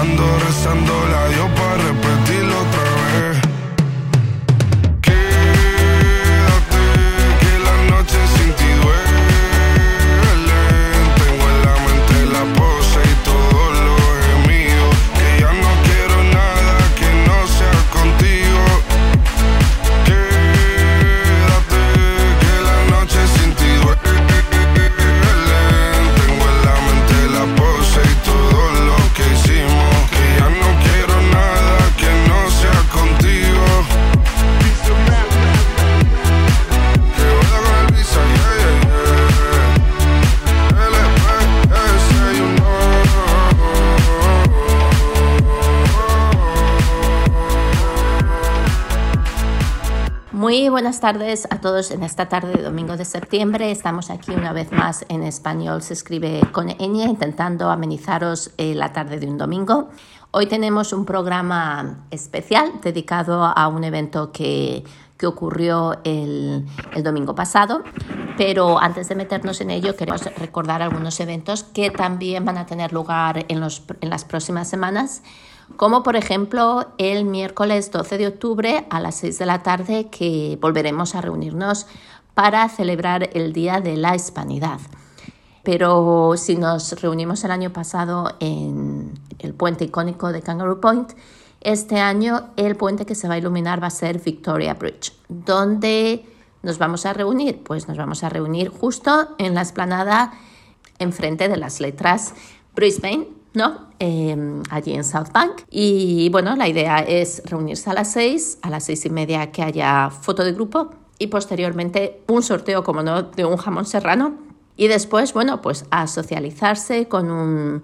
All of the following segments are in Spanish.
Ando rezando la Dios para buenas tardes a todos en esta tarde de domingo de septiembre. Estamos aquí una vez más en español, se escribe con ñ, intentando amenizaros eh, la tarde de un domingo. Hoy tenemos un programa especial dedicado a un evento que, que ocurrió el, el domingo pasado, pero antes de meternos en ello queremos recordar algunos eventos que también van a tener lugar en, los, en las próximas semanas como por ejemplo el miércoles 12 de octubre a las 6 de la tarde que volveremos a reunirnos para celebrar el Día de la Hispanidad. Pero si nos reunimos el año pasado en el puente icónico de Kangaroo Point, este año el puente que se va a iluminar va a ser Victoria Bridge. ¿Dónde nos vamos a reunir? Pues nos vamos a reunir justo en la esplanada enfrente de las letras Brisbane, ¿no? Eh, allí en South Bank. Y bueno, la idea es reunirse a las seis, a las seis y media que haya foto de grupo y posteriormente un sorteo, como no, de un jamón serrano. Y después, bueno, pues a socializarse con, un,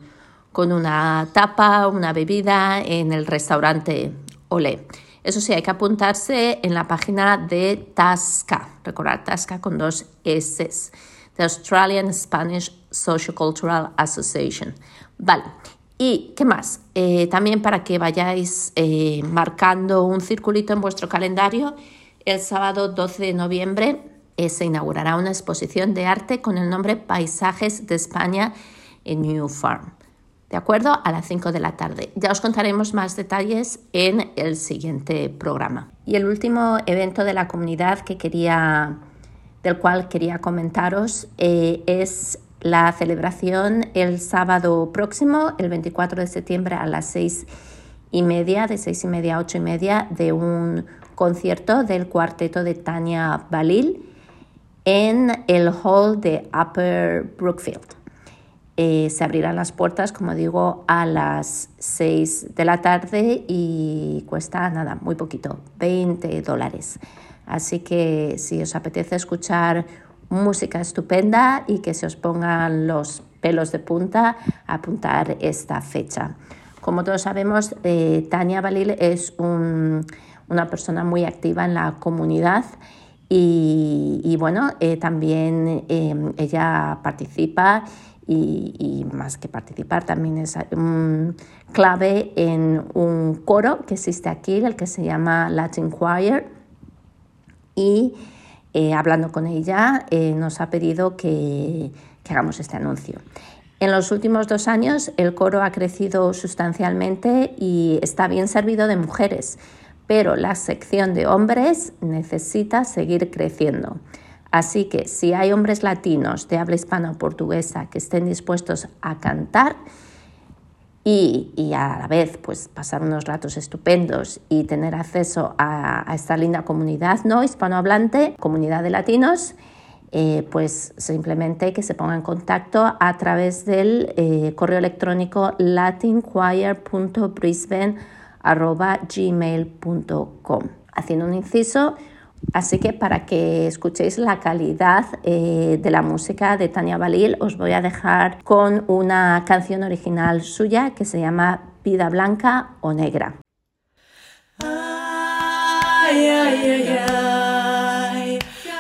con una tapa, una bebida en el restaurante Olé. Eso sí, hay que apuntarse en la página de TASCA, recordar TASCA con dos S, The Australian Spanish Sociocultural Association. Vale, ¿y qué más? Eh, también para que vayáis eh, marcando un circulito en vuestro calendario, el sábado 12 de noviembre eh, se inaugurará una exposición de arte con el nombre Paisajes de España en New Farm. ¿De acuerdo? A las 5 de la tarde. Ya os contaremos más detalles en el siguiente programa. Y el último evento de la comunidad que quería, del cual quería comentaros es la celebración el sábado próximo, el 24 de septiembre a las 6 y media, de 6 y media a 8 y media, de un concierto del cuarteto de Tania Balil en el hall de Upper Brookfield. Eh, se abrirán las puertas, como digo, a las 6 de la tarde y cuesta nada, muy poquito, 20 dólares. Así que si os apetece escuchar música estupenda y que se os pongan los pelos de punta, apuntar esta fecha. Como todos sabemos, eh, Tania Balil es una persona muy activa en la comunidad y, bueno, eh, también ella participa y, más que participar también es clave en un coro que existe aquí, el que se llama Latin Choir y eh, hablando con ella eh, nos ha pedido que, que hagamos este anuncio. En los últimos dos años el coro ha crecido sustancialmente y está bien servido de mujeres, pero la sección de hombres necesita seguir creciendo. Así que si hay hombres latinos de habla hispana o portuguesa que estén dispuestos a cantar y, a la vez pues, pasar unos ratos estupendos y tener acceso a, esta linda comunidad no hispanohablante, comunidad de latinos, eh, pues simplemente que se ponga en contacto a través del eh, correo electrónico latinchoir.brisbane.gmail.com. Haciendo un inciso, Así que para que escuchéis la calidad eh, de la música de Tania Balil, os voy a dejar con una canción original suya que se llama Vida Blanca o Negra.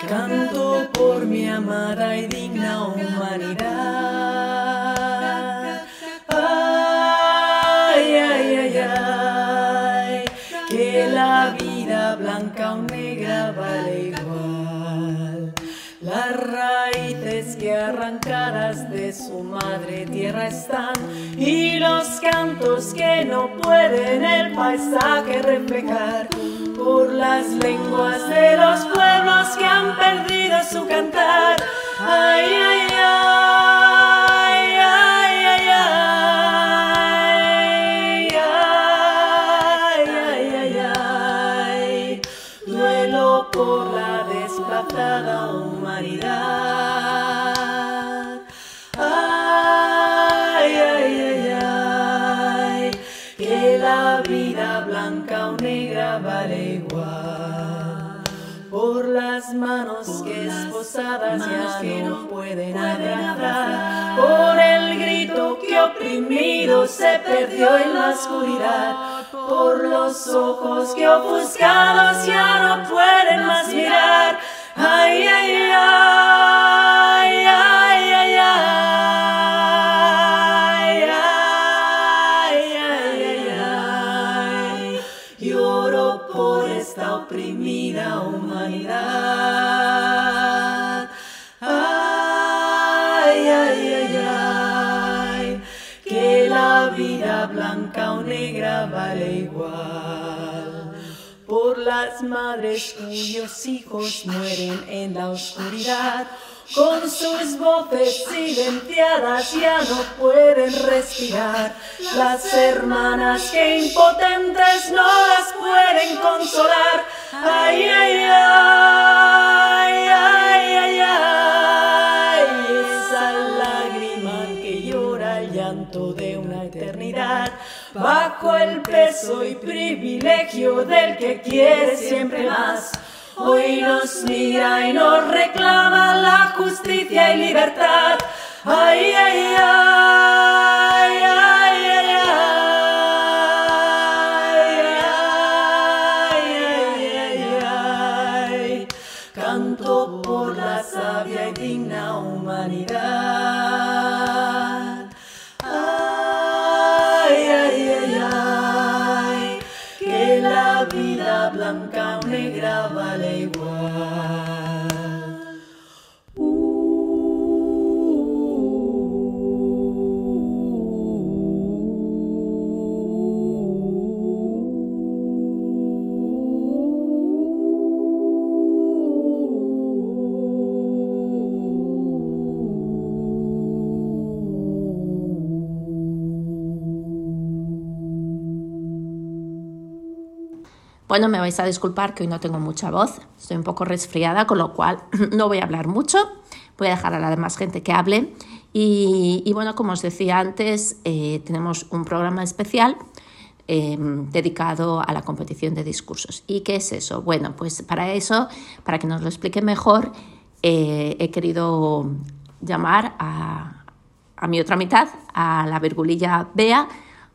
Canto por mi amada arrancadas de su madre tierra están. Y los cantos que no pueden el paisaje reflejar. Por las lenguas de los pueblos que han perdido su cantar. Ay, ay, ay, blanca o negra vale igual. Por las manos que esposadas ya no pueden abrazar, por el grito que oprimido se perdió en la oscuridad por los ojos que ofuscados ya no pueden más mirar. Ay, ay, ay, las madres cuyos hijos mueren en la oscuridad, con sus voces silenciadas ya no pueden respirar. Las hermanas que impotentes no las pueden consolar. Ay, ay, ay, el peso y privilegio del que quiere siempre más. Hoy nos mira y nos reclama la justicia y libertad. Ay, ay, ay, Bueno, me vais a disculpar que hoy no tengo mucha voz, estoy un poco resfriada, con lo cual no voy a hablar mucho, voy a dejar a la demás gente que hable. Y, bueno, como os decía antes, eh, tenemos un programa especial eh, dedicado a la competición de discursos. ¿Y qué es eso? Bueno, pues para eso, para que nos lo explique mejor, eh, he querido llamar a, a mi otra mitad, a la virgulilla Bea,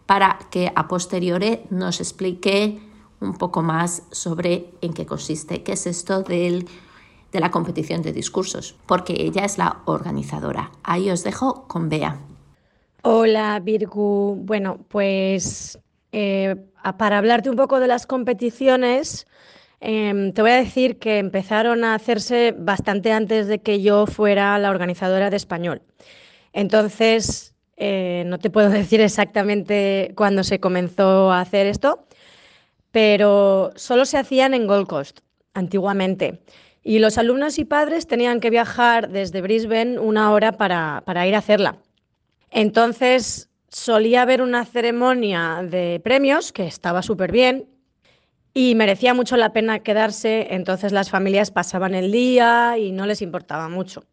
para que a posteriori nos explique un poco más sobre en qué consiste, qué es esto del, de la competición de discursos, porque ella es la organizadora. Ahí os dejo con Bea. Hola Virgu. Bueno, pues eh, para hablarte un poco de las competiciones, em, te voy a decir que empezaron a hacerse bastante antes de que yo fuera la organizadora de español. Entonces, eh, no te puedo decir exactamente cuándo se comenzó a hacer esto, pero solo se hacían en Gold Coast antiguamente. Y los alumnos y padres tenían que viajar desde Brisbane una hora para, ir a hacerla. Entonces solía haber una ceremonia de premios que estaba súper bien y merecía mucho la pena quedarse, entonces las familias pasaban el día y no les importaba mucho.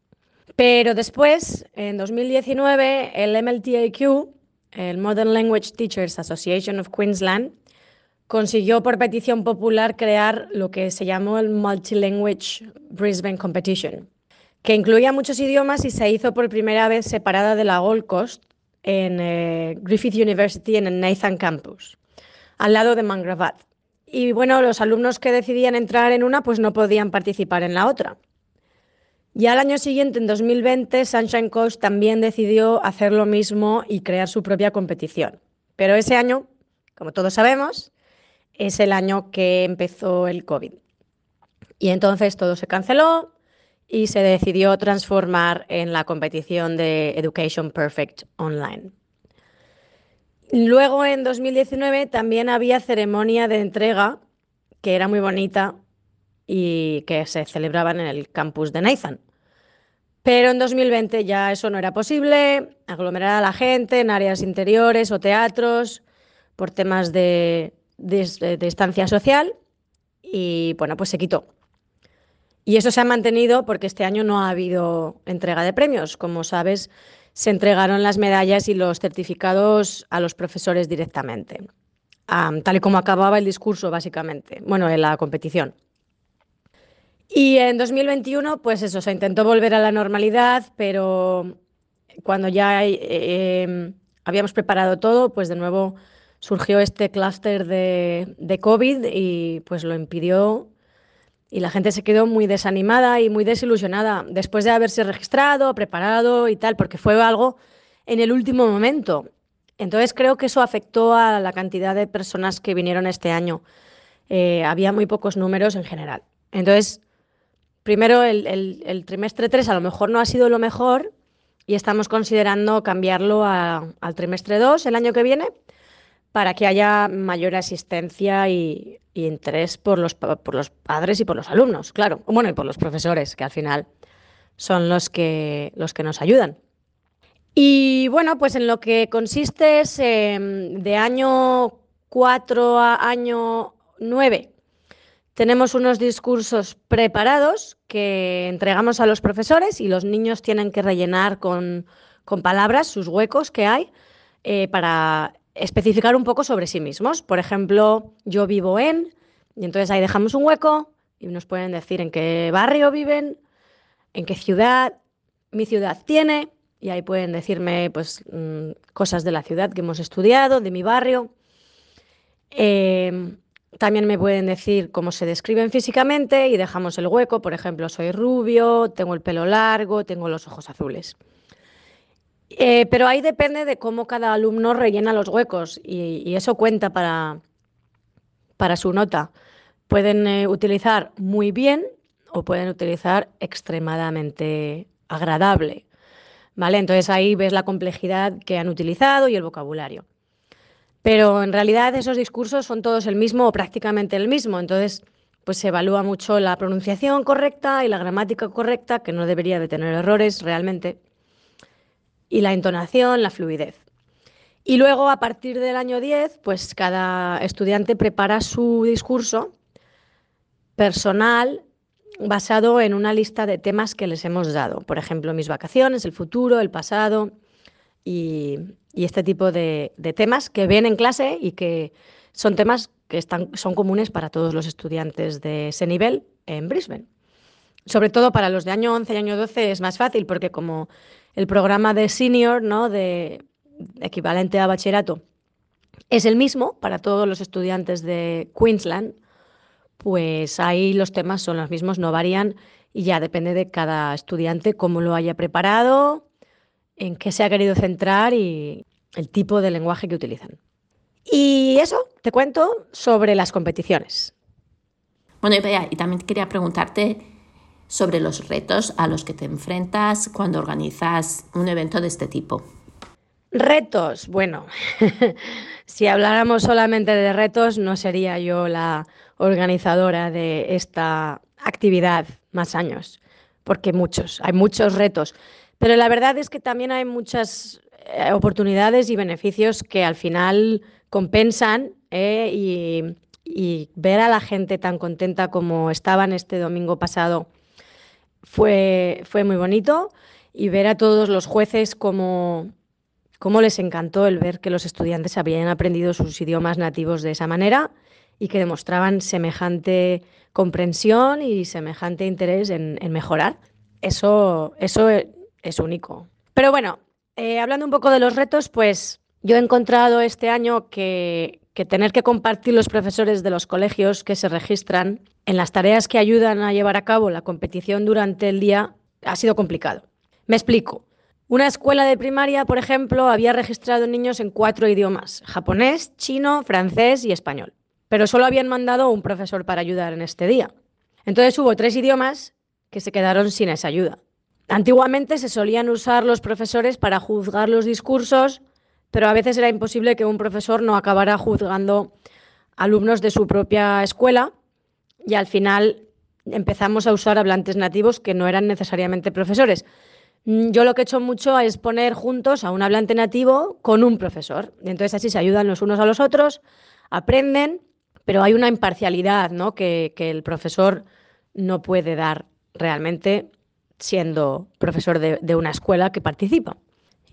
Pero después, en 2019, el MLTAQ, el Modern Language Teachers Association of Queensland, consiguió por petición popular crear lo que se llamó el Multilanguage Brisbane Competition, que incluía muchos idiomas y se hizo por primera vez separada de la Gold Coast en eh, Griffith University en el Nathan Campus, al lado de Mangravat. Y bueno, los alumnos que decidían entrar en una pues no podían participar en la otra. Ya al año siguiente, en 2020, Sunshine Coast también decidió hacer lo mismo y crear su propia competición. Pero ese año, como todos sabemos, es el año que empezó el COVID. Y entonces todo se canceló y se decidió transformar en la competición de Education Perfect Online. Luego, en 2019, también había ceremonia de entrega, que era muy bonita y que se celebraban en el campus de Nathan. Pero en 2020 ya eso no era posible, aglomerar a la gente en áreas interiores o teatros por temas de de, estancia social y bueno, pues se quitó. Y eso se ha mantenido porque este año no ha habido entrega de premios. Como sabes, se entregaron las medallas y los certificados a los profesores directamente, tal y como acababa el discurso, básicamente, bueno, en la competición. Y en 2021, pues eso, se intentó volver a la normalidad, pero cuando ya eh, em, habíamos preparado todo, pues de nuevo surgió este clúster de, COVID y pues lo impidió y la gente se quedó muy desanimada y muy desilusionada después de haberse registrado, preparado y tal, porque fue algo en el último momento. Entonces creo que eso afectó a la cantidad de personas que vinieron este año. Eh, había muy pocos números en general. Entonces, primero el, trimestre 3 a lo mejor no ha sido lo mejor y estamos considerando cambiarlo al trimestre 2 el año que viene para que haya mayor asistencia y, interés por los, por los, padres y por los alumnos, claro. Bueno, y por los profesores, que al final son los que, los que nos ayudan. Y bueno, pues en lo que consiste es em, de año 4 a año 9. Tenemos unos discursos preparados que entregamos a los profesores y los niños tienen que rellenar con, palabras sus huecos que hay eh, para especificar un poco sobre sí mismos. Por ejemplo, yo vivo en, y entonces ahí dejamos un hueco y nos pueden decir en qué barrio viven, en qué ciudad mi ciudad tiene, y ahí pueden decirme pues, mm, cosas de la ciudad que hemos estudiado, de mi barrio. Em, también me pueden decir cómo se describen físicamente y dejamos el hueco. Por ejemplo, soy rubio, tengo el pelo largo, tengo los ojos azules. Eh, pero ahí depende de cómo cada alumno rellena los huecos y, eso cuenta para, para su nota. Pueden eh, utilizar muy bien o pueden utilizar extremadamente agradable. ¿Vale? Entonces ahí ves la complejidad que han utilizado y el vocabulario. Pero en realidad esos discursos son todos el mismo o prácticamente el mismo. Entonces, pues se evalúa mucho la pronunciación correcta y la gramática correcta, que no debería de tener errores realmente, y la entonación, la fluidez. Y luego, a partir del año 10, pues cada estudiante prepara su discurso personal basado en una lista de temas que les hemos dado. Por ejemplo, mis vacaciones, el futuro, el pasado y, este tipo de, temas que ven en clase y que son temas que están, son comunes para todos los estudiantes de ese nivel en Brisbane. Sobre todo para los de año 11 y año 12 es más fácil porque como el programa de senior, ¿no? de equivalente a bachillerato, es el mismo para todos los estudiantes de Queensland, pues ahí los temas son los mismos, no varían y ya depende de cada estudiante cómo lo haya preparado, en qué se ha querido centrar y el tipo de lenguaje que utilizan. Y eso, te cuento sobre las competiciones. Bueno, y, también quería preguntarte sobre los retos a los que te enfrentas cuando organizas un evento de este tipo. Retos, bueno, si habláramos solamente de retos, no sería yo la organizadora de esta actividad más años, porque muchos, hay muchos retos. Pero la verdad es que también hay muchas eh, oportunidades y beneficios que al final compensan eh, y, ver a la gente tan contenta como estaban este domingo pasado fue, fue muy bonito y ver a todos los jueces como cómo les encantó el ver que los estudiantes habían aprendido sus idiomas nativos de esa manera y que demostraban semejante comprensión y semejante interés en, mejorar. Eso, eso es único. Pero bueno, eh, hablando un poco de los retos, pues yo he encontrado este año que, que tener que compartir los profesores de los colegios que se registran en las tareas que ayudan a llevar a cabo la competición durante el día ha sido complicado. Me explico. Una escuela de primaria, por ejemplo, había registrado niños en cuatro idiomas, japonés, chino, francés y español, pero solo habían mandado un profesor para ayudar en este día. Entonces hubo tres idiomas que se quedaron sin esa ayuda. Antiguamente se solían usar los profesores para juzgar los discursos, pero a veces era imposible que un profesor no acabara juzgando alumnos de su propia escuela y al final empezamos a usar hablantes nativos que no eran necesariamente profesores. Mm, yo lo que he hecho mucho es poner juntos a un hablante nativo con un profesor. Entonces así se ayudan los unos a los otros, aprenden, pero hay una imparcialidad ¿no? que, el profesor no puede dar realmente siendo profesor de, una escuela que participa.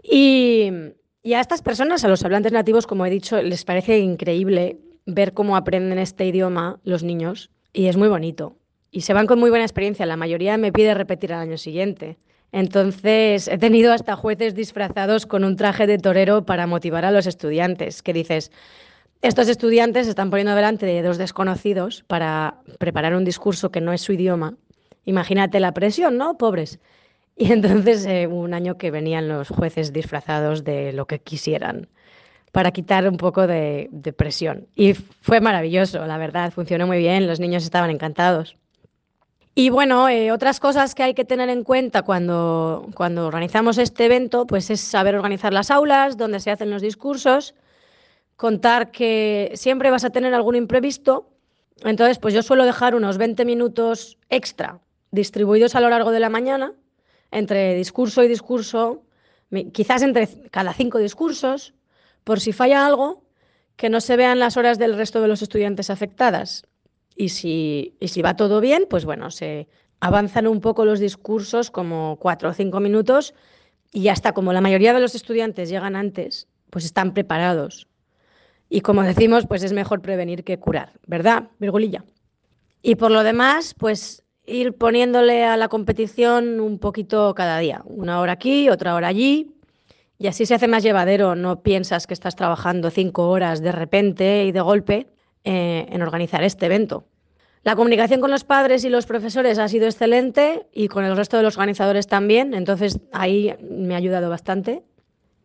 Y, y, a estas personas, a los hablantes nativos, como he dicho, les parece increíble ver cómo aprenden este idioma los niños y es muy bonito. Y se van con muy buena experiencia. La mayoría me pide repetir al año siguiente. Entonces, he tenido hasta jueces disfrazados con un traje de torero para motivar a los estudiantes, que dices, estos estudiantes se están poniendo delante de dos desconocidos para preparar un discurso que no es su idioma. Imagínate la presión, ¿no? Pobres. Y entonces eh, un año que venían los jueces disfrazados de lo que quisieran para quitar un poco de, de presión. Y fue maravilloso, la verdad, funcionó muy bien, los niños estaban encantados. Y bueno, eh, otras cosas que hay que tener en cuenta cuando, cuando organizamos este evento, pues es saber organizar las aulas, donde se hacen los discursos, contar que siempre vas a tener algún imprevisto. Entonces, pues yo suelo dejar unos 20 minutos extra distribuidos a lo largo de la mañana, entre discurso y discurso, quizás entre cada cinco discursos, por si falla algo, que no se vean las horas del resto de los estudiantes afectadas. Y si, y si va todo bien, pues bueno, se avanzan un poco los discursos como cuatro o cinco minutos y ya está, como la mayoría de los estudiantes llegan antes, pues están preparados. Y como decimos, pues es mejor prevenir que curar, ¿verdad, Virgulilla? Y por lo demás, pues ir poniéndole a la competición un poquito cada día, una hora aquí, otra hora allí, y así se hace más llevadero, no piensas que estás trabajando cinco horas de repente y de golpe, eh, en organizar este evento. La comunicación con los padres y los profesores ha sido excelente y con el resto de los organizadores también, entonces ahí me ha ayudado bastante.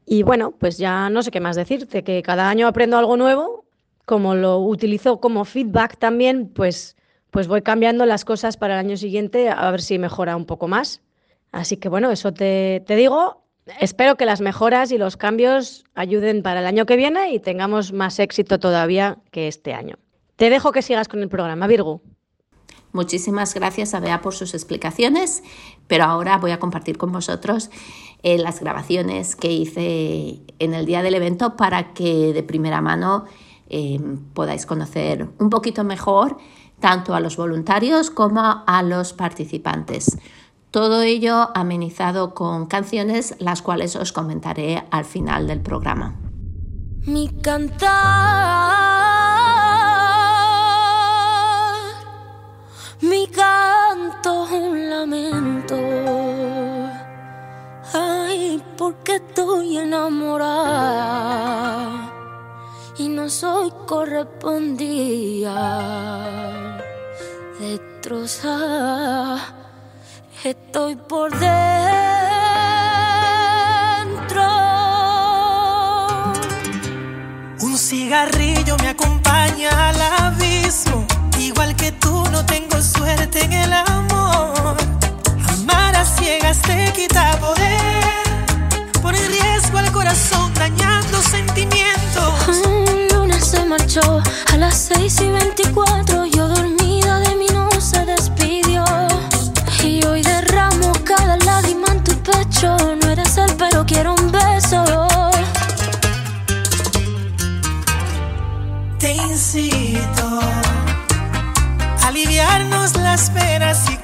Y bueno, pues ya no sé qué más decirte, que cada año aprendo algo nuevo, como lo utilizo como feedback también, pues, pues voy cambiando las cosas para el año siguiente a ver si mejora un poco más. Así que bueno, eso te, te digo. Espero que las mejoras y los cambios ayuden para el año que viene y tengamos más éxito todavía que este año. Te dejo que sigas con el programa, Virgo. Muchísimas gracias a Bea por sus explicaciones, pero ahora voy a compartir con vosotros eh, las grabaciones que hice en el día del evento para que de primera mano eh, podáis conocer un poquito mejor tanto a los voluntarios como a los participantes. Todo ello amenizado con canciones, las cuales os comentaré al final del programa. Mi cantar Mi canto un lamento. Ay, porque estoy enamorada y no soy correspondida. Destrozada, estoy por dentro. Un cigarrillo me acompaña al abismo Igual que tú no tengo suerte en el amor. Amar a ciegas te quita poder. Pone riesgo al corazón dañando sentimientos. A las 6 y 24. Yo dormida de mí no se despidió. Y hoy derramo cada lágrima en tu pecho. No eres él, pero quiero un beso. Te incito aliviarnos las penas y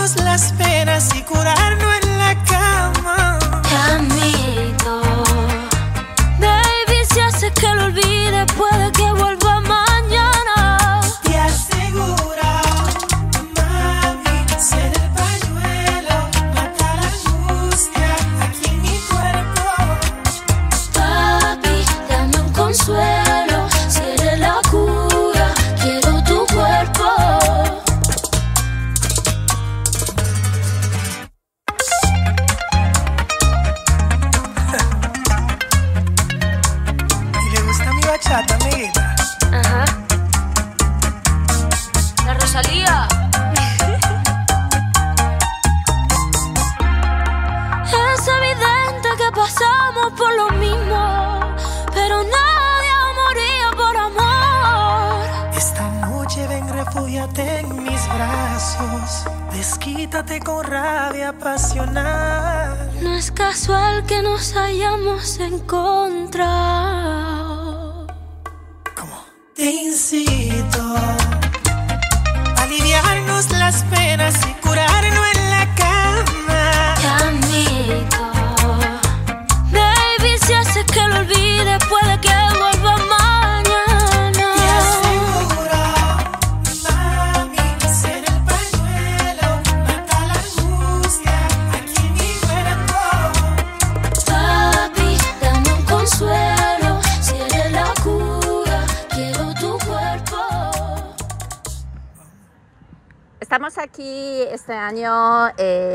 las penas y curarnos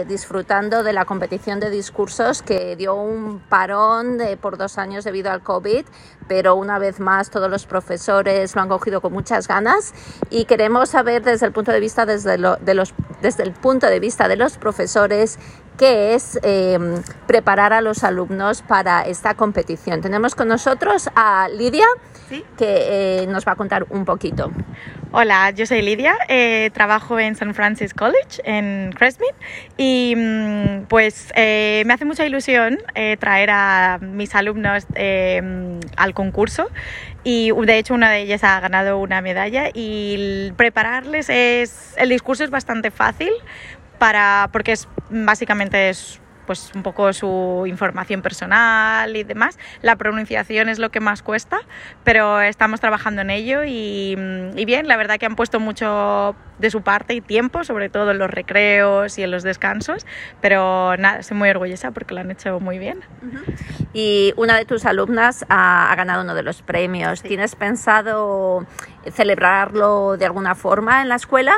disfrutando de la competición de discursos que dio un parón por dos años debido al COVID, pero una vez más todos los profesores lo han cogido con muchas ganas y queremos saber desde el punto de vista desde, lo, de los, desde el punto de vista de los profesores qué es eh, preparar a los alumnos para esta competición. Tenemos con nosotros a Lidia, que eh, nos va a contar un poquito. Hola, yo soy Lidia, eh, trabajo en St. Francis College en Crestmead y mm, pues eh, me hace mucha ilusión eh, traer a mis alumnos al concurso y de hecho una de ellas ha ganado una medalla y prepararles es el discurso es bastante fácil para porque es básicamente es pues un poco su información personal y demás. La pronunciación es lo que más cuesta, pero estamos trabajando en ello y, y bien, la verdad que han puesto mucho de su parte y tiempo, sobre todo en los recreos y en los descansos, pero nada, estoy muy orgullosa porque lo han hecho muy bien. Y una de tus alumnas ha, ha ganado uno de los premios. Sí. ¿Tienes pensado celebrarlo de alguna forma en la escuela?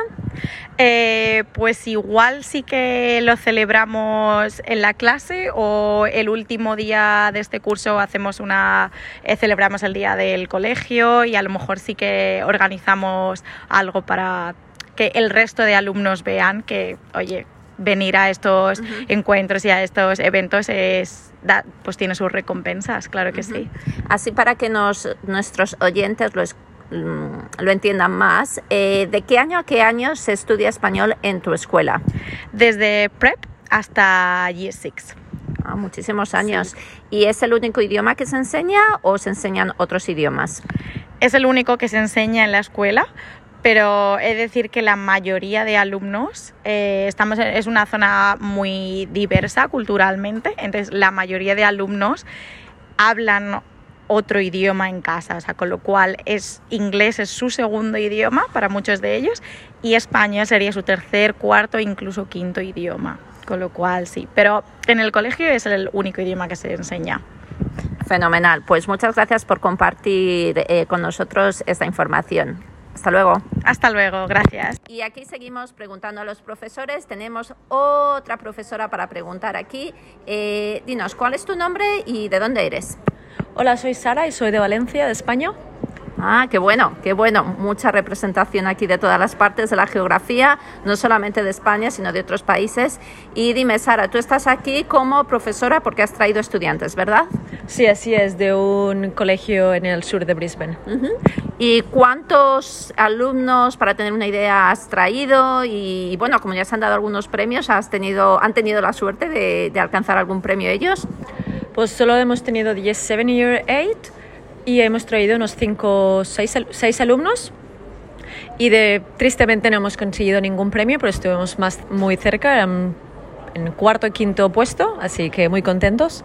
Eh, pues igual sí que lo celebramos en la clase o el último día de este curso hacemos una eh, celebramos el día del colegio y a lo mejor sí que organizamos algo para que el resto de alumnos vean que, oye, venir a estos uh -huh. encuentros y a estos eventos es da, pues tiene sus recompensas, claro que uh -huh. sí. Así para que nos, nuestros oyentes lo, lo entiendan más, eh, ¿de qué año a qué año se estudia español en tu escuela? Desde prep hasta year 6. Ah, muchísimos años. Sí. ¿Y es el único idioma que se enseña o se enseñan otros idiomas? Es el único que se enseña en la escuela, pero he de decir que la mayoría de alumnos eh, estamos en, es una zona muy diversa culturalmente, entonces la mayoría de alumnos hablan otro idioma en casa, o sea, con lo cual es inglés es su segundo idioma para muchos de ellos y español sería su tercer, cuarto, incluso quinto idioma, con lo cual sí, pero en el colegio es el único idioma que se enseña. Fenomenal, pues muchas gracias por compartir eh, con nosotros esta información. Hasta luego. Hasta luego, gracias. Y aquí seguimos preguntando a los profesores. Tenemos otra profesora para preguntar aquí. Eh, dinos, ¿cuál es tu nombre y de dónde eres? Hola, soy Sara y soy de Valencia, de España. Ah, qué bueno, qué bueno. Mucha representación aquí de todas las partes de la geografía, no solamente de España, sino de otros países. Y dime, Sara, tú estás aquí como profesora porque has traído estudiantes, ¿verdad? Sí, así es, de un colegio en el sur de Brisbane. Uh -huh. ¿Y cuántos alumnos, para tener una idea, has traído? Y bueno, como ya se han dado algunos premios, ¿has tenido, ¿han tenido la suerte de, de alcanzar algún premio ellos? Pues solo hemos tenido 10, 7 y 8 y hemos traído unos 5, 6 alumnos y de, tristemente no hemos conseguido ningún premio, pero estuvimos más, muy cerca, en cuarto y quinto puesto, así que muy contentos.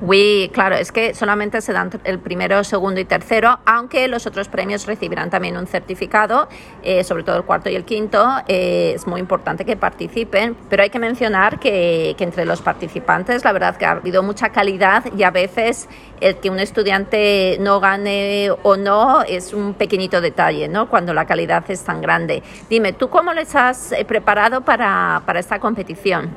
Oui, claro, es que solamente se dan el primero, segundo y tercero, aunque los otros premios recibirán también un certificado, eh, sobre todo el cuarto y el quinto. Eh, es muy importante que participen, pero hay que mencionar que, que, entre los participantes, la verdad que ha habido mucha calidad y a veces el que un estudiante no gane o no es un pequeñito detalle, ¿no? Cuando la calidad es tan grande. Dime, ¿tú cómo les has eh, preparado para, para esta competición?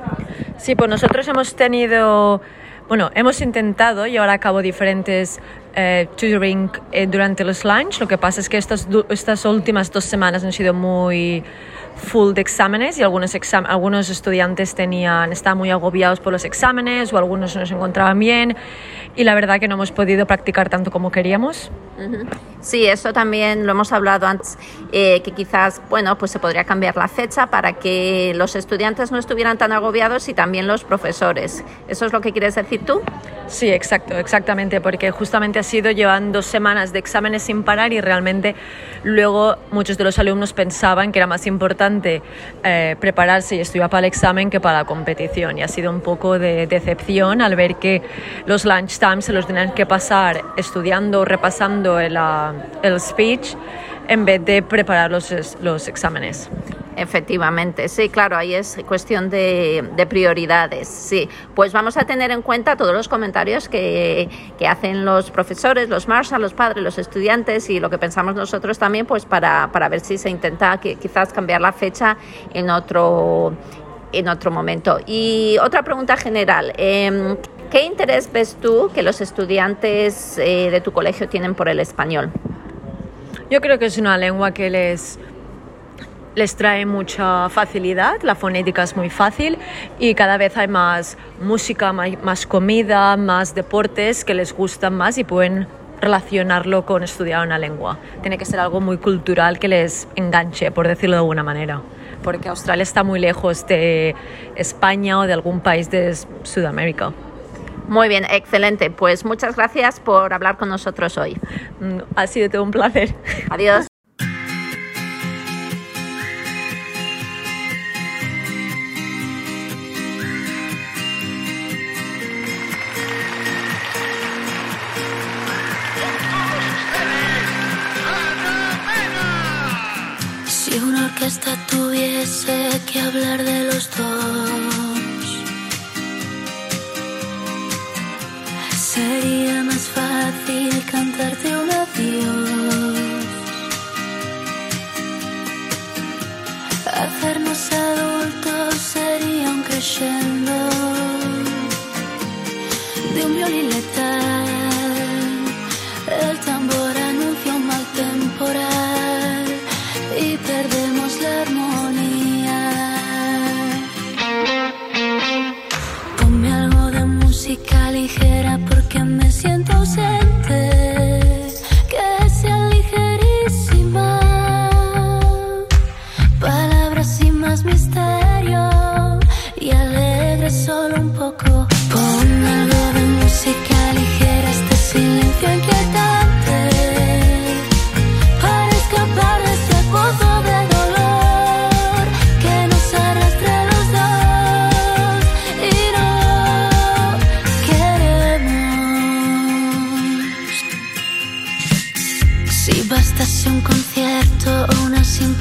Sí, pues nosotros hemos tenido bueno, hemos intentado llevar a cabo diferentes eh, tutoring eh, durante los lunch. Lo que pasa es que estas, estas últimas dos semanas han sido muy full de exámenes y algunos, exam algunos estudiantes tenían, estaban muy agobiados por los exámenes o algunos no se encontraban bien y la verdad que no hemos podido practicar tanto como queríamos. Sí, eso también lo hemos hablado antes, eh, que quizás, bueno, pues se podría cambiar la fecha para que los estudiantes no estuvieran tan agobiados y también los profesores. ¿Eso es lo que quieres decir tú? Sí, exacto, exactamente, porque justamente ha sido llevan dos semanas de exámenes sin parar y realmente luego muchos de los alumnos pensaban que era más importante eh, prepararse. Y estudiar para el examen que para la competición y ha sido un poco de decepción al ver que los lunch times se los tenían que pasar estudiando, repasando el, uh, el speech en vez de preparar los, los exámenes. Efectivamente, sí, claro, ahí es cuestión de, prioridades, sí. Pues vamos a tener en cuenta todos los comentarios que, hacen los profesores, los Marshall, los padres, los estudiantes y lo que pensamos nosotros también, pues para, para ver si se intenta que, quizás cambiar la fecha en otro, en otro momento. Y otra pregunta general. Em, ¿Qué interés ves tú que los estudiantes eh, de tu colegio tienen por el español? Yo creo que es una lengua que les les trae mucha facilidad, la fonética es muy fácil y cada vez hay más música, más comida, más deportes que les gustan más y pueden relacionarlo con estudiar una lengua. Tiene que ser algo muy cultural que les enganche, por decirlo de alguna manera, porque Australia está muy lejos de España o de algún país de Sudamérica. Muy bien, excelente. Pues muchas gracias por hablar con nosotros hoy. Mm, ha sido todo un placer. Adiós. esta tuviese que hablar de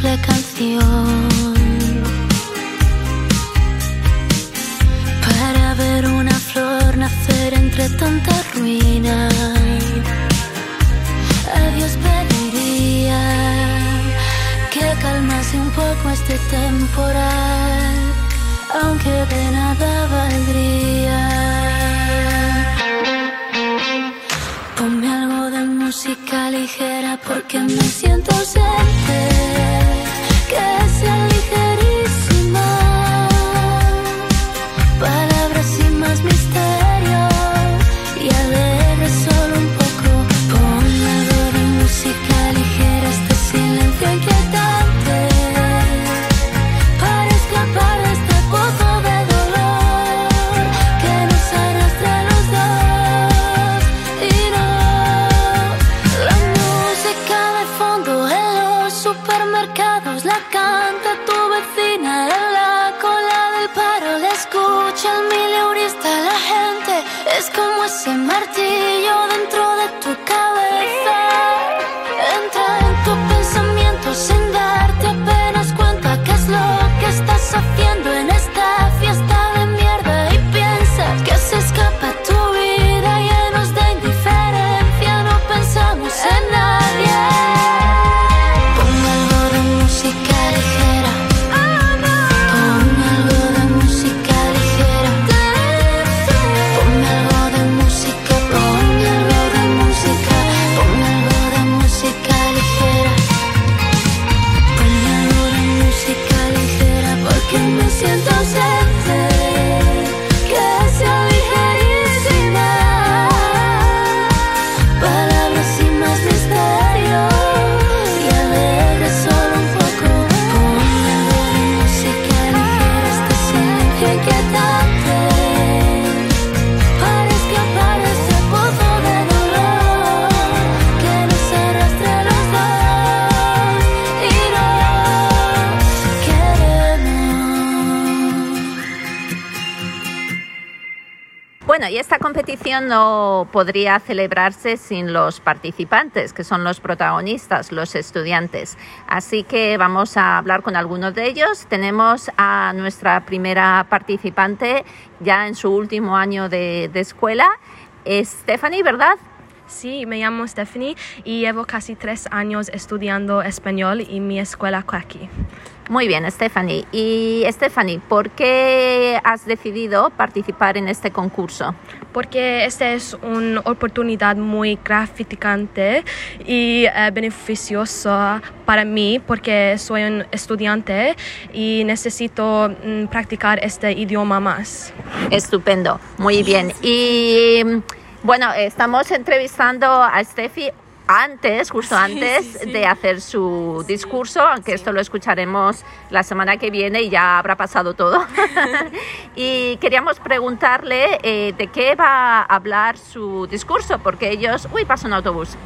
simple canción. Para ver una flor nacer entre tanta ruina. Adiós pediría que calmase un poco este temporal, aunque de nada competición no podría celebrarse sin los participantes, que son los protagonistas, los estudiantes. Así que vamos a hablar con algunos de ellos. Tenemos a nuestra primera participante ya en su último año de, de escuela, Stephanie, ¿verdad? Sí, me llamo Stephanie y llevo casi tres años estudiando español en mi escuela aquí. Muy bien, Stephanie. Y Stephanie, ¿por qué has decidido participar en este concurso? Porque esta es una oportunidad muy gratificante y eh, beneficiosa para mí porque soy un estudiante y necesito mm, practicar este idioma más. Estupendo, muy bien. Y bueno, estamos entrevistando a Steffi antes, justo antes de hacer su discurso, aunque esto lo escucharemos la semana que viene y ya habrá pasado todo. y queríamos preguntarle eh, de qué va a hablar su discurso, porque ellos... Uy, pasa un autobús.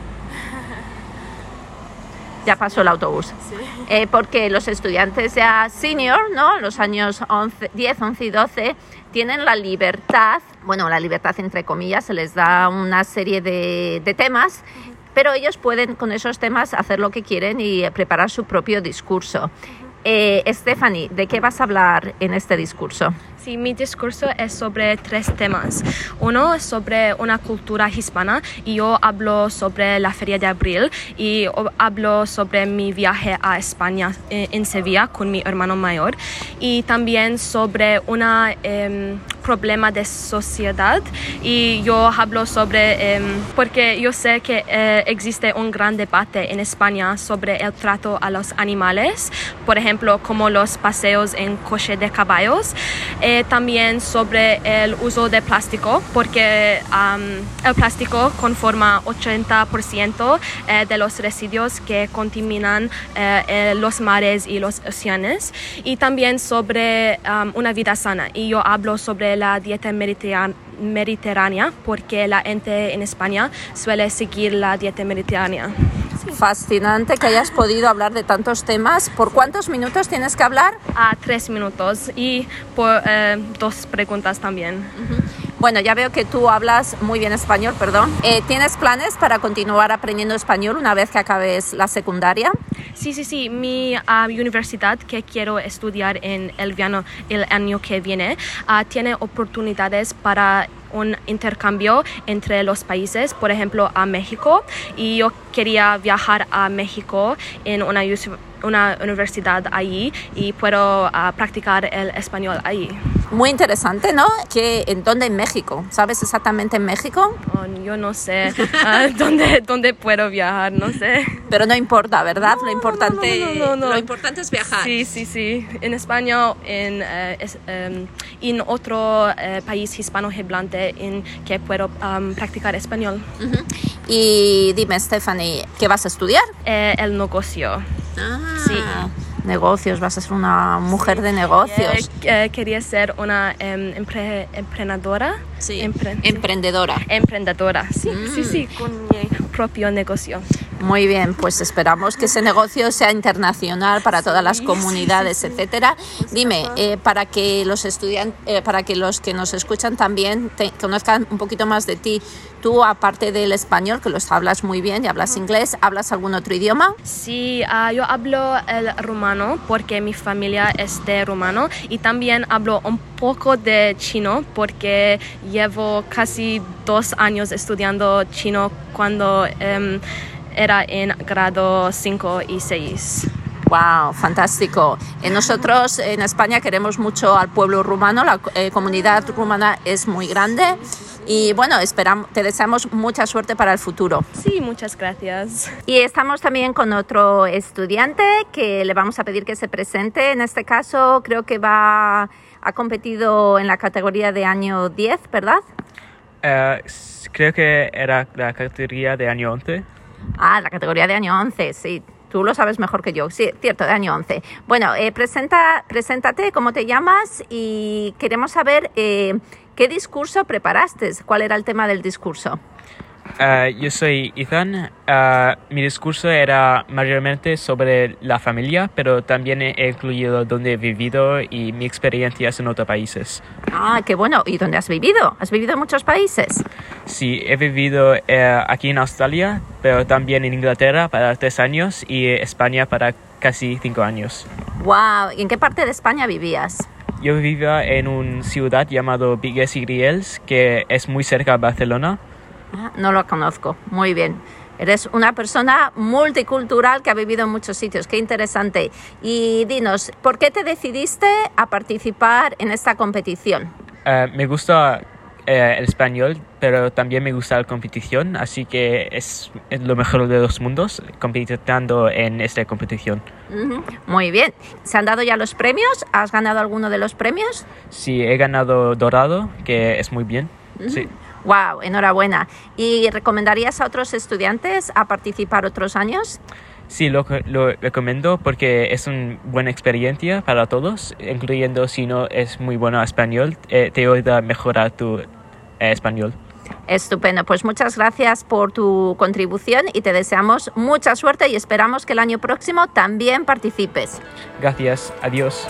Ya pasó el autobús. Eh, porque los estudiantes ya senior, ¿no? Los años 11, 10, 11 y 12 tienen la libertad, bueno, la libertad entre comillas, se les da una serie de, de temas pero ellos pueden con esos temas hacer lo que quieren y preparar su propio discurso. Eh, Stephanie, ¿de qué vas a hablar en este discurso? Sí, mi discurso es sobre tres temas. Uno es sobre una cultura hispana y yo hablo sobre la Feria de Abril y hablo sobre mi viaje a España eh, en Sevilla con mi hermano mayor y también sobre un em, problema de sociedad y yo hablo sobre em, porque yo sé que eh, existe un gran debate en España sobre el trato a los animales, por ejemplo como los paseos en coche de caballos. Eh, también sobre el uso de plástico, porque el plástico conforma 80% eh, de los residuos que contaminan eh, los mares y los océanos. Y también sobre una vida sana. Y yo hablo sobre la dieta mediterránea, porque la gente en España suele seguir la dieta mediterránea. Fascinante que hayas podido hablar de tantos temas. ¿Por cuántos minutos tienes que hablar? A tres minutos y por eh, dos preguntas también. Bueno, ya veo que tú hablas muy bien español, perdón. Eh, ¿Tienes planes para continuar aprendiendo español una vez que acabes la secundaria? Sí, sí, sí. Mi ah, universidad que quiero estudiar en el, el año que viene ah, tiene oportunidades para un intercambio entre los países, por ejemplo, a México. Y yo quería viajar a México en una, una universidad allí y puedo ah, practicar el español allí. Muy interesante, ¿no? Que ¿En dónde en México? ¿Sabes exactamente en México? Oh, yo no sé uh, ¿dónde, dónde puedo viajar, no sé. Pero no importa, ¿verdad? lo, importante, lo importante es viajar. Sí, sí, sí. En España, en, uh, en otro uh, país hispano-hablante en que puedo um, practicar español. Y dime, Stephanie, ¿qué vas a estudiar? Eh, el negocio. Ah. Sí negocios, vas a ser una mujer de negocios. Eh, quería ser una em, emprendedora. Sí. emprendedora. Emprendedora, sí, sí, mm. sí, con mi propio negocio. Muy bien, pues esperamos que ese negocio sea internacional para todas las comunidades, etcétera. Dime, eh, para que los estudiantes, eh, para que los que nos escuchan también conozcan un poquito más de ti, tú aparte del español, que los hablas muy bien y hablas inglés, ¿hablas algún otro idioma? Sí, ah, yo hablo el rumano porque mi familia es de rumano y también hablo un poco de chino porque llevo casi dos años estudiando chino cuando em, era en grado 5 y 6. Wow, fantástico. Eh, nosotros en España queremos mucho al pueblo rumano, la eh, comunidad rumana es muy grande y bueno, esperamos, te deseamos mucha suerte para el futuro. Sí, muchas gracias. Y estamos también con otro estudiante que le vamos a pedir que se presente. En este caso creo que va, ha competido en la categoría de año 10, ¿verdad? Eh, creo que era la categoría de año 11. Ah, la categoría de año 11, sí. Tú lo sabes mejor que yo, sí, cierto, de año 11. Bueno, eh, presenta, preséntate, cómo te llamas y queremos saber eh, qué discurso preparaste, cuál era el tema del discurso. Ah, yo soy Ethan. Ah, mi discurso era mayormente sobre la familia, pero también he incluido dónde he vivido y mi experiencias en otros países. Ah, qué bueno. ¿Y dónde has vivido? ¿Has vivido en muchos países? Sí, he vivido eh, aquí en Australia, pero también en Inglaterra para tres años y España para casi cinco años. Wow. ¿Y en qué parte de España vivías? Yo vivía en una ciudad llamada Vigues y Griels, que es muy cerca de Barcelona. Ah, no lo conozco. Muy bien. Eres una persona multicultural que ha vivido en muchos sitios. Qué interesante. Y dinos, ¿por qué te decidiste a participar en esta competición? Eh, me gusta eh, el español, pero también me gusta la competición, así que es, es lo mejor de los mundos compitiendo en esta competición. Muy bien. ¿Se han dado ya los premios? ¿Has ganado alguno de los premios? Sí, he ganado dorado, que es muy bien. Sí. Wow, enhorabuena. ¿Y recomendarías a otros estudiantes a participar otros años? Sí, lo, lo recomiendo porque es una buena experiencia para todos, incluyendo si no es muy bueno español, eh, te ayuda a mejorar tu eh, español. Estupendo, pues muchas gracias por tu contribución y te deseamos mucha suerte y esperamos que el año próximo también participes. Gracias, adiós.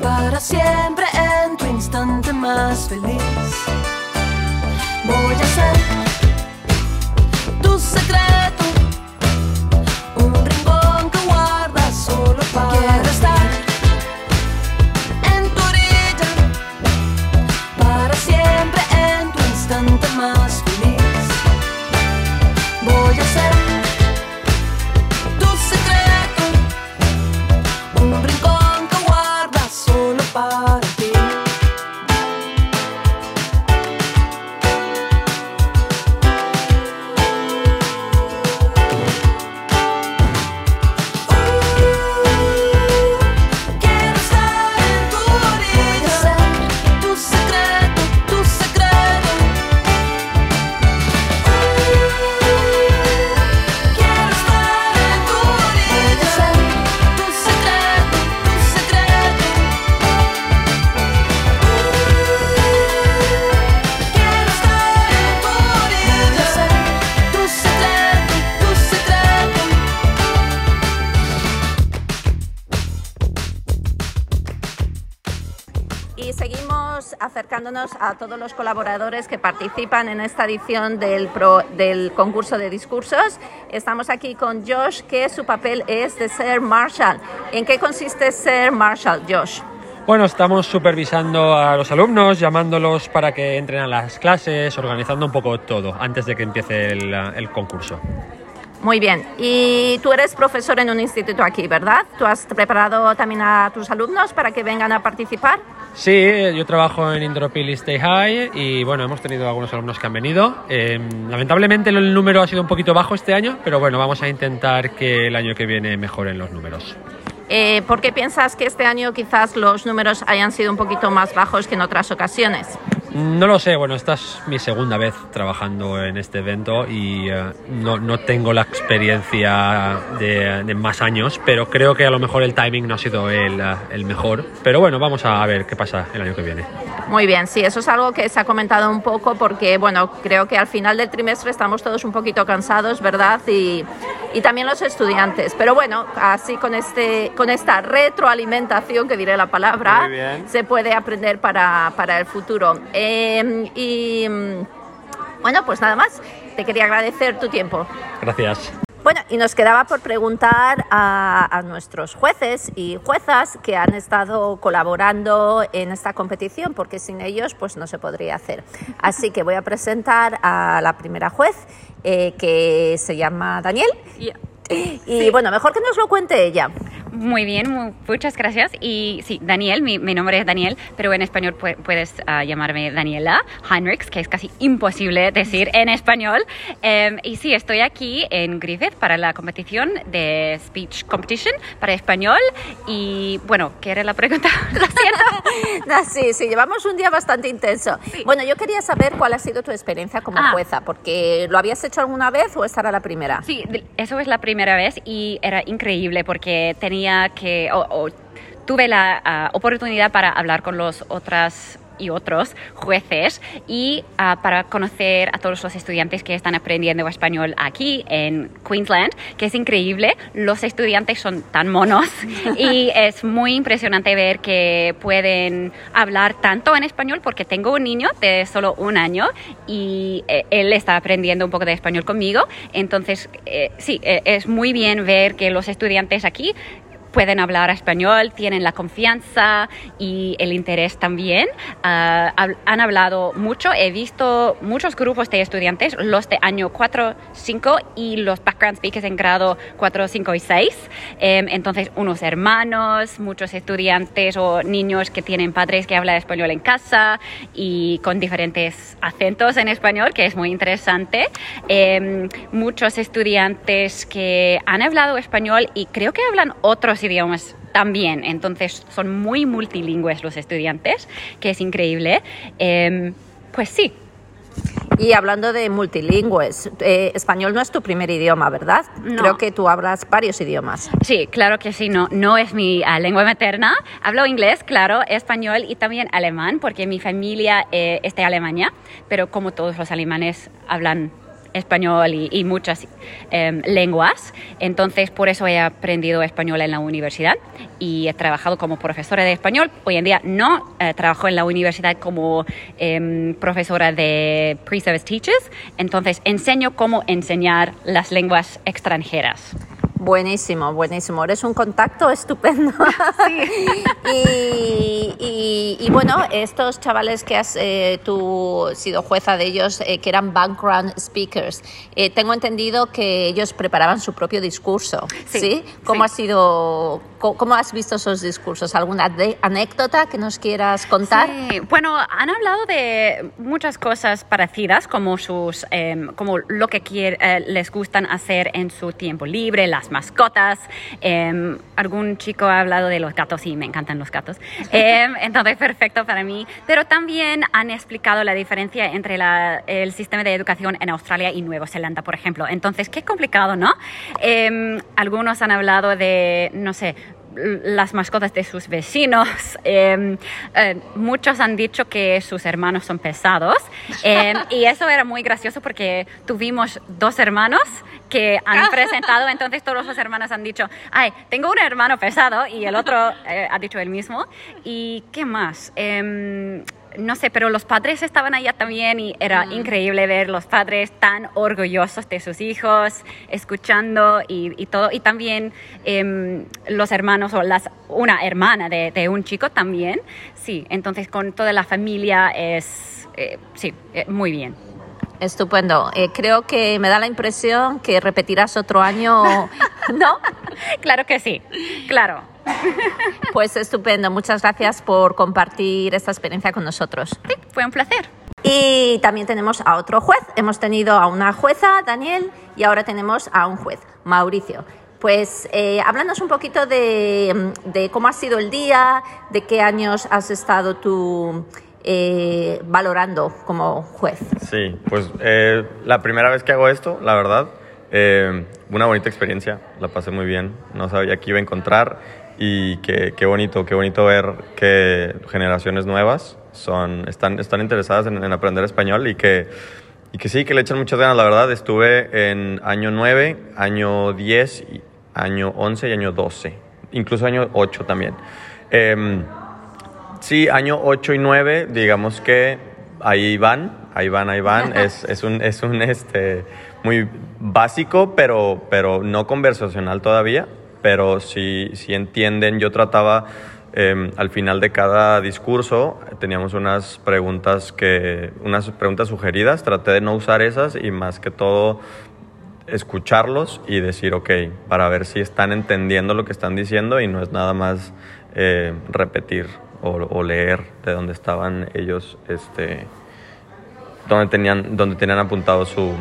Para siempre en tu instante más feliz. Voy a ser tu secreto, acercándonos a todos los colaboradores que participan en esta edición del, pro- del concurso de discursos. Estamos aquí con Josh, que su papel es de ser Marshall. ¿En qué consiste ser Marshall, Josh? Bueno, estamos supervisando a los alumnos, llamándolos para que entren a las clases, organizando un poco todo antes de que empiece el, el concurso. Muy bien. Y tú eres profesor en un instituto aquí, ¿verdad? ¿Tú has preparado también a tus alumnos para que vengan a participar? Sí, yo trabajo en Indropil Stay High y bueno, hemos tenido algunos alumnos que han venido. Eh, lamentablemente el número ha sido un poquito bajo este año, pero bueno, vamos a intentar que el año que viene mejoren los números. Eh, ¿Por qué piensas que este año quizás los números hayan sido un poquito más bajos que en otras ocasiones? No lo sé, bueno, esta es mi segunda vez trabajando en este evento y eh, no, no, tengo la experiencia de, de, más años, pero creo que a lo mejor el timing no ha sido el, el, mejor. Pero bueno, vamos a ver qué pasa el año que viene. Muy bien, sí, eso es algo que se ha comentado un poco porque, bueno, creo que al final del trimestre estamos todos un poquito cansados, ¿verdad? Y, y también los estudiantes. Pero bueno, así con, este, con esta retroalimentación, que diré la palabra, se puede aprender para, para el futuro. Eh, y bueno, pues nada más. Te quería agradecer tu tiempo. Gracias. Bueno, y nos quedaba por preguntar a, a, nuestros jueces y juezas que han estado colaborando en esta competición, porque sin ellos pues no se podría hacer. Así que voy a presentar a la primera juez, eh, que se llama Daniel. Yeah. Y sí. bueno, mejor que nos lo cuente ella. Muy bien, muy, muchas gracias. Y sí, Daniel, mi, mi, nombre es Daniel, pero en español pu puedes uh, llamarme Daniela Heinrichs, que es casi imposible decir en español. Um, y sí, estoy aquí en Griffith para la competición de Speech Competition para español. Y bueno, ¿qué era la pregunta? Lo siento. no, sí, sí, llevamos un día bastante intenso. Sí. Bueno, yo quería saber cuál ha sido tu experiencia como ah. jueza, porque ¿lo habías hecho alguna vez o esta era la primera? Sí, eso es la primera vez y era increíble porque tenía que, o, o tuve la uh, oportunidad para hablar con los otras y otros jueces y uh, para conocer a todos los estudiantes que están aprendiendo español aquí en Queensland, que es increíble. Los estudiantes son tan monos y es muy impresionante ver que pueden hablar tanto en español porque tengo un niño de solo un año y eh, él está aprendiendo un poco de español conmigo. Entonces, eh, sí, eh, es muy bien ver que los estudiantes aquí pueden hablar español, tienen la confianza y el interés también. Uh, han hablado mucho, he visto muchos grupos de estudiantes, los de año 4, 5 y los background speakers en grado 4, 5 y 6. Um, entonces, unos hermanos, muchos estudiantes o niños que tienen padres que hablan español en casa y con diferentes acentos en español, que es muy interesante. Um, muchos estudiantes que han hablado español y creo que hablan otros idiomas también. Entonces son muy multilingües los estudiantes, que es increíble. Eh, pues sí. Y hablando de multilingües, eh, español no es tu primer idioma, ¿verdad? No. Creo que tú hablas varios idiomas. Sí, claro que sí, no, no es mi uh, lengua materna. Hablo inglés, claro, español y también alemán, porque mi familia eh, es de Alemania, pero como todos los alemanes hablan español y, muchas eh, lenguas. Entonces, por eso he aprendido español en la universidad y he trabajado como profesora de español. Hoy en día no eh, trabajo en la universidad como eh, profesora de pre-service teachers. Entonces, enseño cómo enseñar las lenguas extranjeras. Buenísimo, buenísimo. Eres un contacto estupendo. Sí. y, y, y, bueno, estos chavales que has eh, tú sido jueza de ellos, eh, que eran background speakers, eh, tengo entendido que ellos preparaban su propio discurso. Sí. ¿sí? ¿Cómo sí. ha sido, cómo, cómo, has visto esos discursos? ¿Alguna anécdota que nos quieras contar? Sí. Bueno, han hablado de muchas cosas parecidas, como sus, eh, como lo que quiere, eh, les gustan hacer en su tiempo libre, las mascotas. Eh, algún chico ha hablado de los gatos y me encantan los gatos. Eh, entonces, perfecto para mí. Pero también han explicado la diferencia entre la, el sistema de educación en Australia y Nueva Zelanda, por ejemplo. Entonces, qué complicado, ¿no? Eh, algunos han hablado de, no sé, las mascotas de sus vecinos. Eh, eh, muchos han dicho que sus hermanos son pesados. Eh, y eso era muy gracioso porque tuvimos dos hermanos que han presentado, entonces todos los hermanos han dicho, ay, tengo un hermano pesado y el otro ha dicho el mismo. ¿Y qué más? no sé, pero los padres estaban allá también y era increíble ver los padres tan orgullosos de sus hijos, escuchando y, y todo. Y también em, los hermanos o las, una hermana de, de, un chico también. Sí, entonces con toda la familia es, eh, sí, eh, muy bien. Estupendo. Eh, creo que me da la impresión que repetirás otro año, ¿no? claro que sí, claro. Pues estupendo. Muchas gracias por compartir esta experiencia con nosotros. Sí, fue un placer. Y también tenemos a otro juez. Hemos tenido a una jueza, Daniel, y ahora tenemos a un juez, Mauricio. Pues eh, háblanos un poquito de, de, cómo ha sido el día, de qué años has estado tú eh, valorando como juez. Sí, pues eh, la primera vez que hago esto, la verdad, eh, una bonita experiencia, la pasé muy bien, no sabía qué iba a encontrar y qué, bonito, qué bonito ver que generaciones nuevas son, están, están interesadas en, en, aprender español y que, y que sí, que le echan muchas ganas, la verdad, estuve en año 9, año 10, año 11 y año 12, incluso año 8 también. Sí, año 8 y 9, digamos que ahí van, ahí van, ahí van. es, es, un, es un este, muy básico, pero, pero no conversacional todavía. Pero sí, sí entienden, yo trataba eh, al final de cada discurso, teníamos unas preguntas, que, unas preguntas sugeridas, traté de no usar esas y más que todo escucharlos y decir, ok, para ver si están entendiendo lo que están diciendo y no es nada más eh, repetir o, o, leer de dónde estaban ellos, este, donde tenían, donde tenían apuntado su,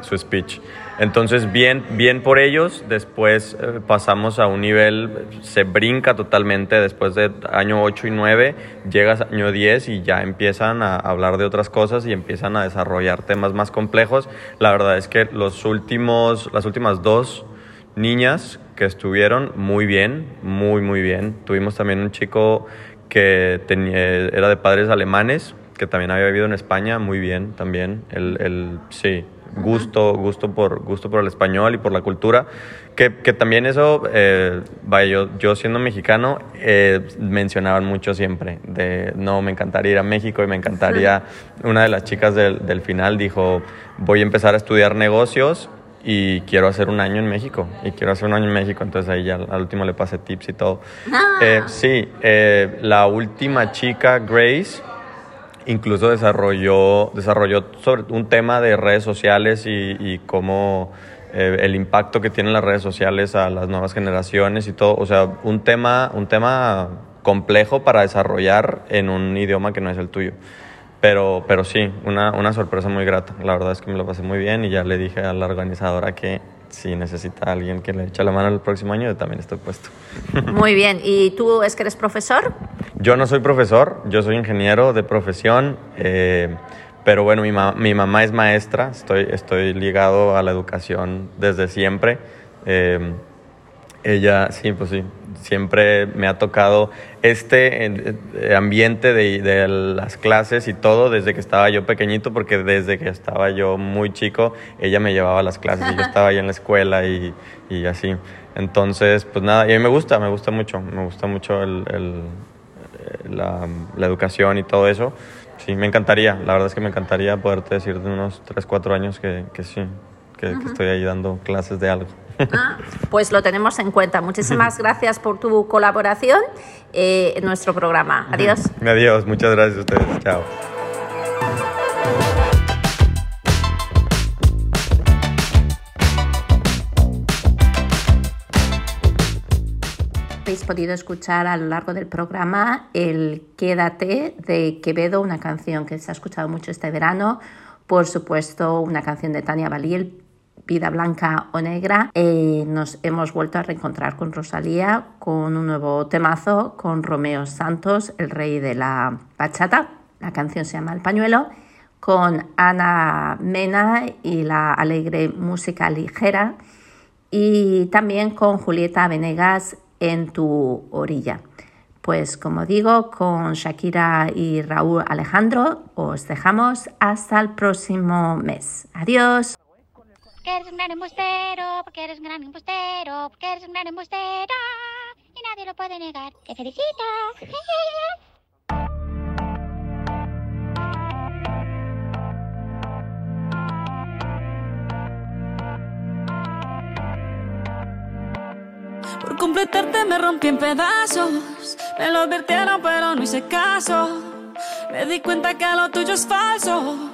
su speech. Entonces, bien, bien por ellos, después eh, pasamos a un nivel, se brinca totalmente, después de año 8 y 9, llegas a año 10 y ya empiezan a hablar de otras cosas y empiezan a desarrollar temas más complejos. La verdad es que los últimos, las últimas dos niñas que estuvieron muy bien, muy, muy bien. Tuvimos también un chico que tenía, era de padres alemanes, que también había vivido en España, muy bien también. El, el, sí, gusto, gusto, por, gusto por el español y por la cultura. Que, que también eso, eh, vaya, yo, yo, siendo mexicano, eh, mencionaban mucho siempre, de no, me encantaría ir a México y me encantaría, una de las chicas del, del final dijo, voy a empezar a estudiar negocios y quiero hacer un año en México y quiero hacer un año en México entonces ahí ya al último le pasé tips y todo. Ah. eh, sí eh, la última chica Grace incluso desarrolló desarrolló sobre un tema de redes sociales y, y cómo eh, el impacto que tienen las redes sociales a las nuevas generaciones y todo. O sea un tema un tema complejo para desarrollar en un idioma que no es el tuyo pero, pero sí, una, una sorpresa muy grata. La verdad es que me lo pasé muy bien y ya le dije a la organizadora que si necesita a alguien que le eche la mano el próximo año, yo también estoy puesto. Muy bien. ¿Y tú es que eres profesor? Yo no soy profesor, yo soy ingeniero de profesión, eh, pero bueno, mi, ma mi, mamá es maestra, estoy, estoy ligado a la educación desde siempre. Eh, ella, sí, pues sí, siempre me ha tocado este ambiente de, de, las clases y todo desde que estaba yo pequeñito, porque desde que estaba yo muy chico, ella me llevaba a las clases y yo estaba ahí en la escuela y, y así. Entonces, pues nada, y a mí me gusta, me gusta mucho, me gusta mucho el, el, la, la, educación y todo eso. Sí, me encantaría, la verdad es que me encantaría poderte decir de unos 3, 4 años que, que sí, que, que estoy ahí dando clases de algo. Ah, pues lo tenemos en cuenta. Muchísimas gracias por tu colaboración eh, en nuestro programa. Adiós. Adiós, muchas gracias a ustedes. Chao. Habéis podido escuchar a lo largo del programa el Quédate de Quevedo, una canción que se ha escuchado mucho este verano. Por supuesto, una canción de Tania Baliel, Vida Blanca o Negra. Eh, nos hemos vuelto a reencontrar con Rosalía con un nuevo temazo con Romeo Santos, el rey de la bachata. La canción se llama El Pañuelo. Con Ana Mena y la alegre música ligera. Y también con Julieta Venegas en tu orilla. Pues como digo, con Shakira y Raúl Alejandro os dejamos hasta el próximo mes. Adiós. Porque eres un gran embustero, porque eres un gran embustero, porque eres un gran embustero. Y nadie lo puede negar. Te felicito. Por completarte me rompí en pedazos. Me lo advirtieron, pero no hice caso. Me di cuenta que lo tuyo es falso.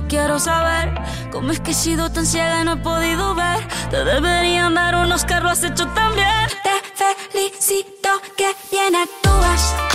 no quiero saber cómo es que he sido tan ciega y no he podido ver. Te deberían dar un Oscar, lo has hecho tan bien. Te felicito que bien actúas.